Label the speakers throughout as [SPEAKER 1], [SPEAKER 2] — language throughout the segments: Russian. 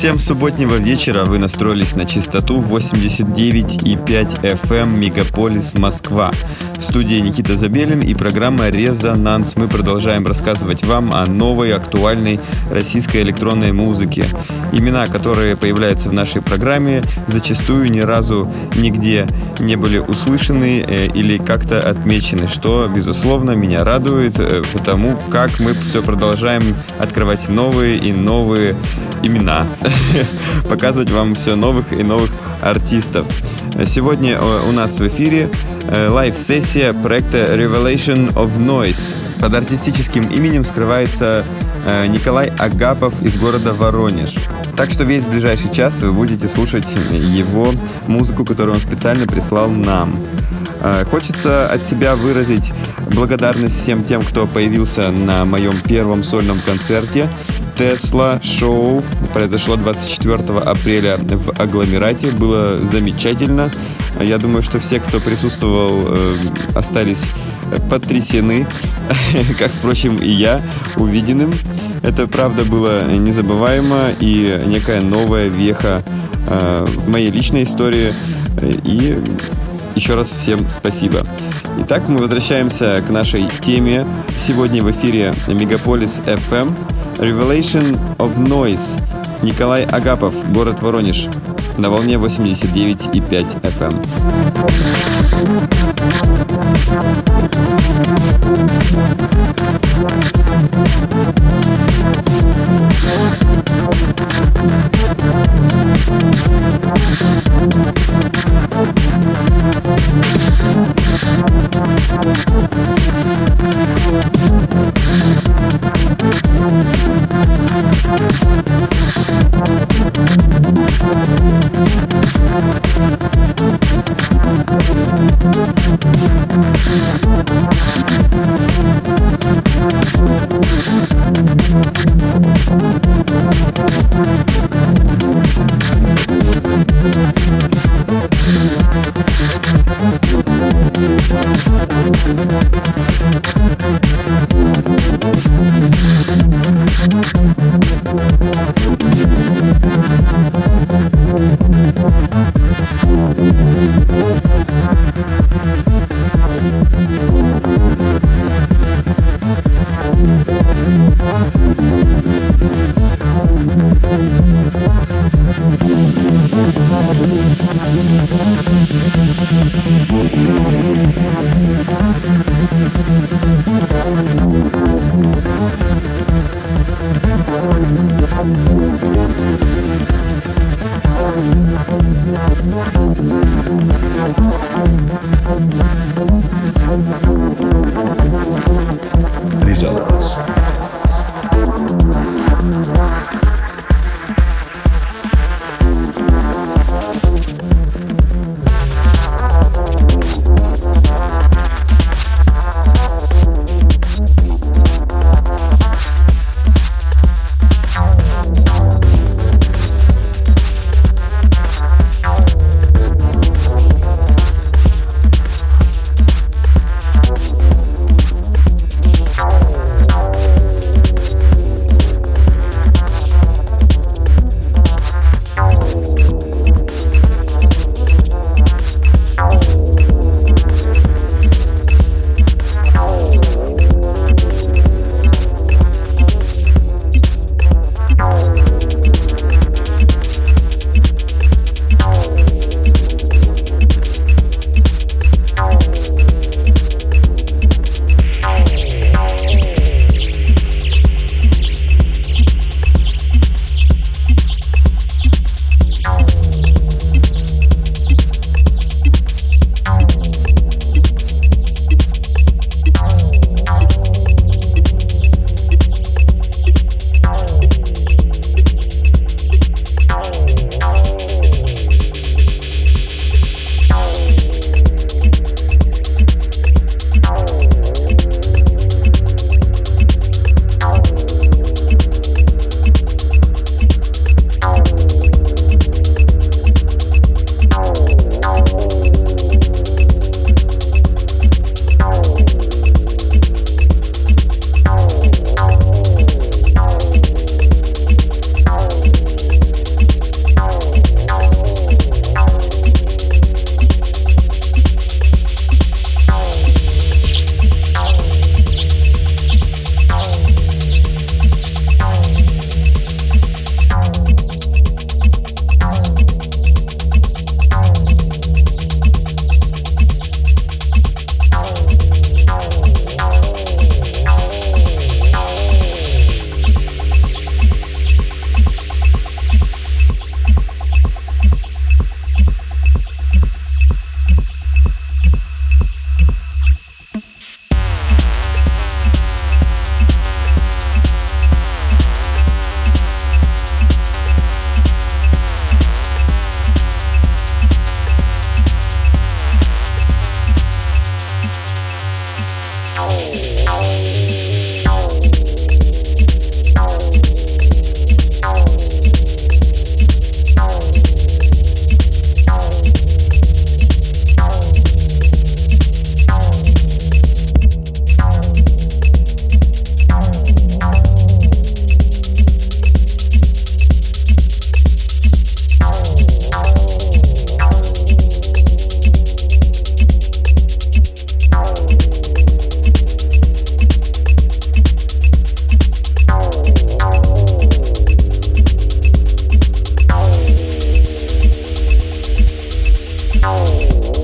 [SPEAKER 1] всем субботнего вечера. Вы настроились на частоту 89,5 FM Мегаполис Москва. В студии Никита Забелин и программа «Резонанс». Мы продолжаем рассказывать вам о новой актуальной российской электронной музыке. Имена, которые появляются в нашей программе, зачастую ни разу нигде не были услышаны э, или как-то отмечены, что, безусловно, меня радует, э, потому как мы все продолжаем открывать новые и новые имена, показывать вам все новых и новых артистов. Сегодня э, у нас в эфире э, лайв-сессия проекта Revelation of Noise. Под артистическим именем скрывается э, Николай Агапов из города Воронеж. Так что весь ближайший час вы будете слушать его музыку, которую он специально прислал нам. Хочется от себя выразить благодарность всем тем, кто появился на моем первом сольном концерте Тесла шоу произошло 24 апреля в агломерате. Было замечательно. Я думаю, что все, кто присутствовал, э, остались потрясены, как, впрочем, и я, увиденным. Это, правда, было незабываемо и некая новая веха э, в моей личной истории. И еще раз всем спасибо. Итак, мы возвращаемся к нашей теме. Сегодня в эфире Мегаполис FM. Revelation of Noise. Николай Агапов, город Воронеж. На волне 89,5 FM. Whoa.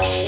[SPEAKER 1] Bye.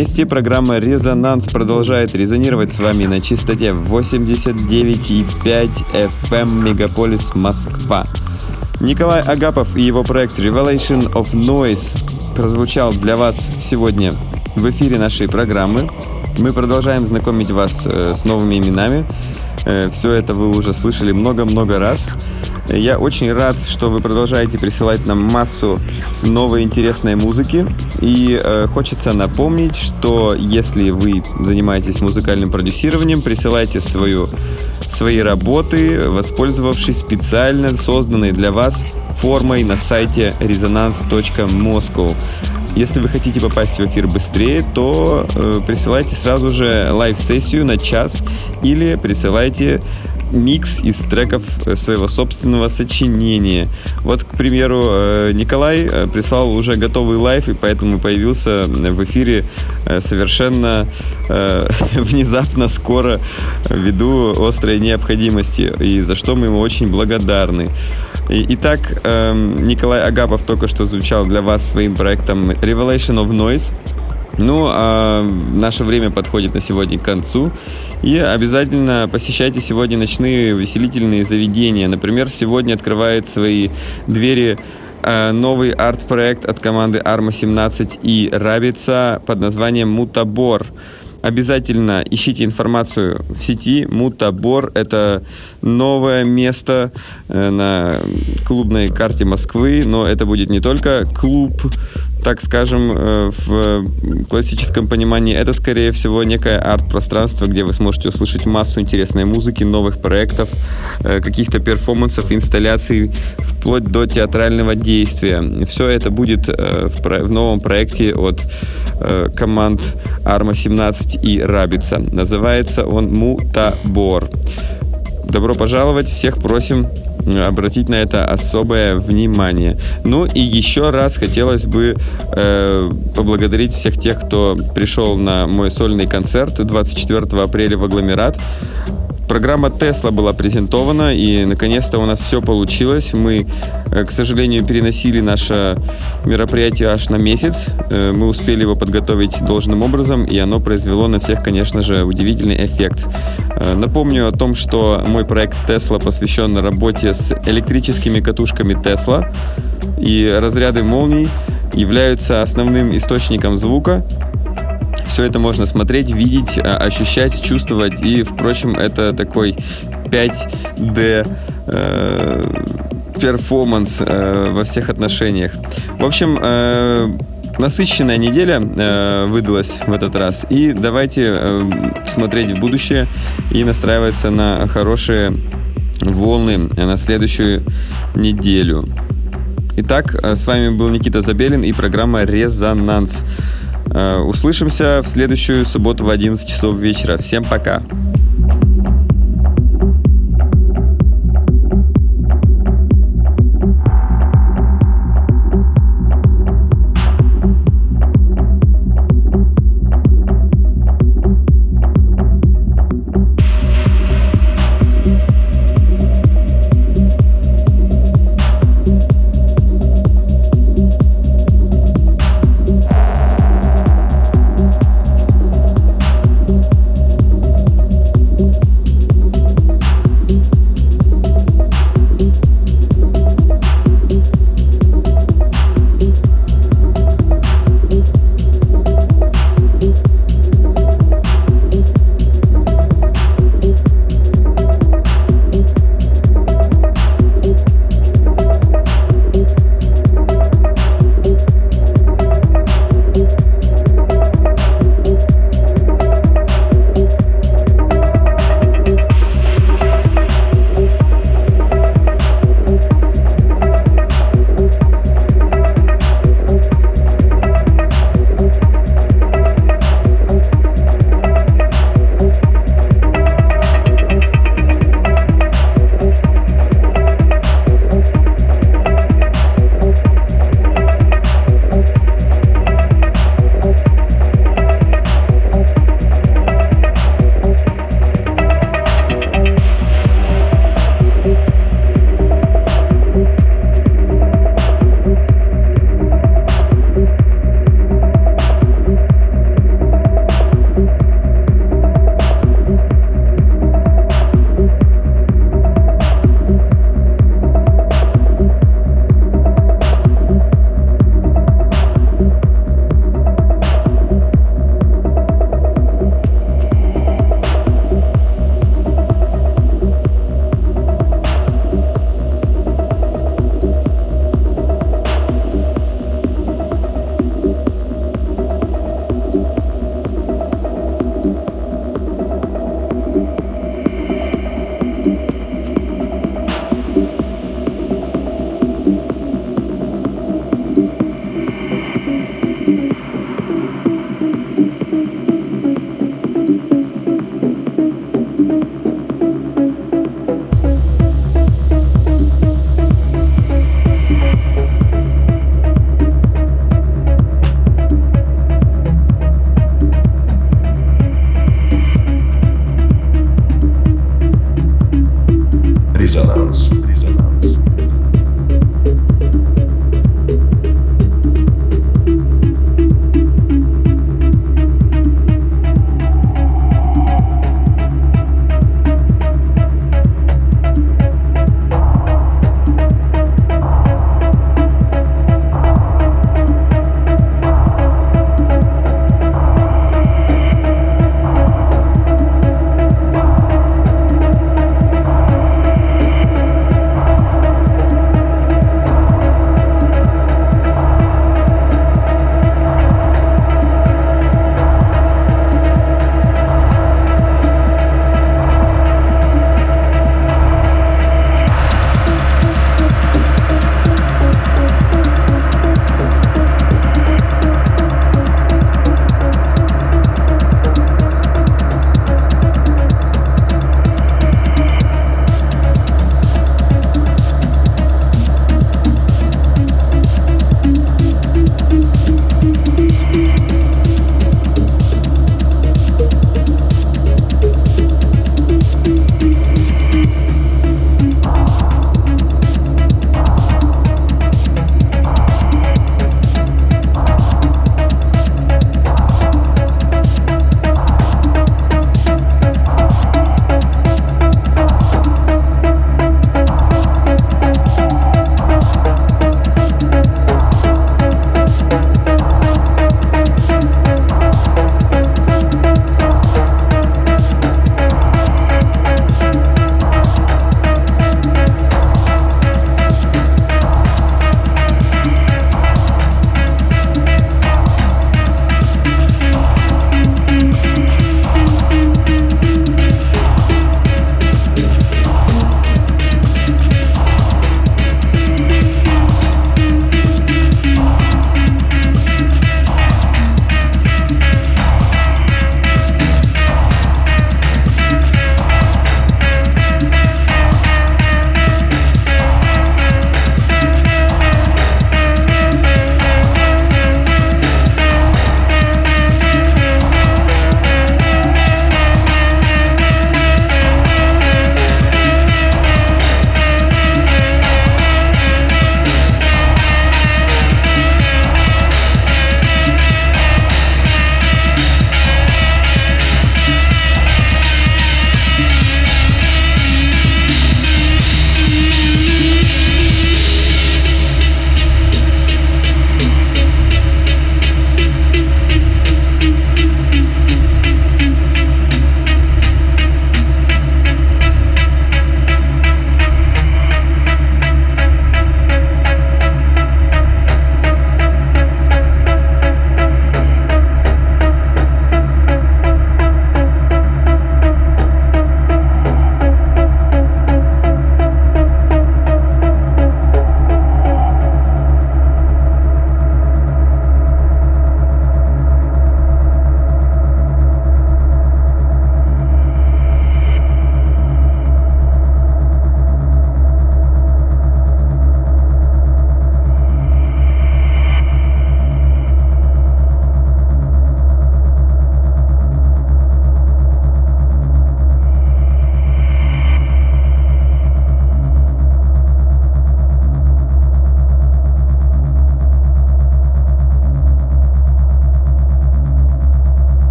[SPEAKER 1] Вместе. Программа «Резонанс» продолжает резонировать с вами на частоте 89,5 FM Мегаполис Москва. Николай Агапов и его проект Revelation of Noise прозвучал для вас сегодня в эфире нашей программы. Мы продолжаем знакомить вас э, с новыми именами. Э, Все это вы уже слышали много-много раз. Я очень рад, что вы продолжаете присылать нам массу новой интересной музыки. И э, хочется напомнить, что если вы занимаетесь музыкальным продюсированием, присылайте свою, свои работы, воспользовавшись специально созданной для вас формой на сайте resonance.moscow. Если вы хотите попасть в эфир быстрее, то э, присылайте сразу же live сессию на час или присылайте микс из треков э, своего собственного сочинения. Вот, к примеру, э, Николай э, прислал уже готовый live, и поэтому появился в эфире совершенно внезапно, скоро, ввиду острой необходимости, и за что мы ему очень благодарны. Итак, эм, Николай Агапов только что звучал для вас своим проектом Revelation of Noise. Ну, а наше время подходит на сегодня к концу. И обязательно посещайте сегодня ночные увеселительные заведения. Например, сегодня открывает свои двери э, новый арт-проект от команды Arma 17 и Рабица под названием Мутабор. Обязательно ищите информацию в сети. Мутабор – это новое место э, на клубной карте Москвы, но это будет не только клуб, так скажем, э, в классическом понимании, это, скорее всего, некое арт-пространство, где вы сможете услышать массу интересной музыки, новых проектов, э, каких-то перформансов, инсталляций, вплоть до театрального действия. Все это будет в новом проекте от команд Arma 17 и Рабица. Называется он Мутабор. Добро пожаловать, всех просим обратить на это особое внимание. Ну и еще раз хотелось бы э, поблагодарить всех тех, кто пришел на мой сольный концерт 24 апреля в агломерат. Программа Тесла была презентована, и наконец-то у нас все получилось. Мы, э, к сожалению, переносили наше мероприятие аж на месяц. Э, мы успели его подготовить должным образом, и оно произвело на всех, конечно же, удивительный эффект. Э, напомню о том, что мой проект Тесла посвящен работе с электрическими катушками Тесла, и разряды молний являются основным источником звука, все это можно смотреть, видеть, а, ощущать, чувствовать. И, впрочем, это такой 5D э, перформанс э, во всех отношениях. В общем, э, насыщенная неделя э, выдалась в этот раз. И давайте э, смотреть в будущее и настраиваться на хорошие волны на следующую неделю. Итак, э, с вами был Никита Забелин и программа «Резонанс». Э, услышимся в следующую субботу в 11 часов вечера. Всем пока!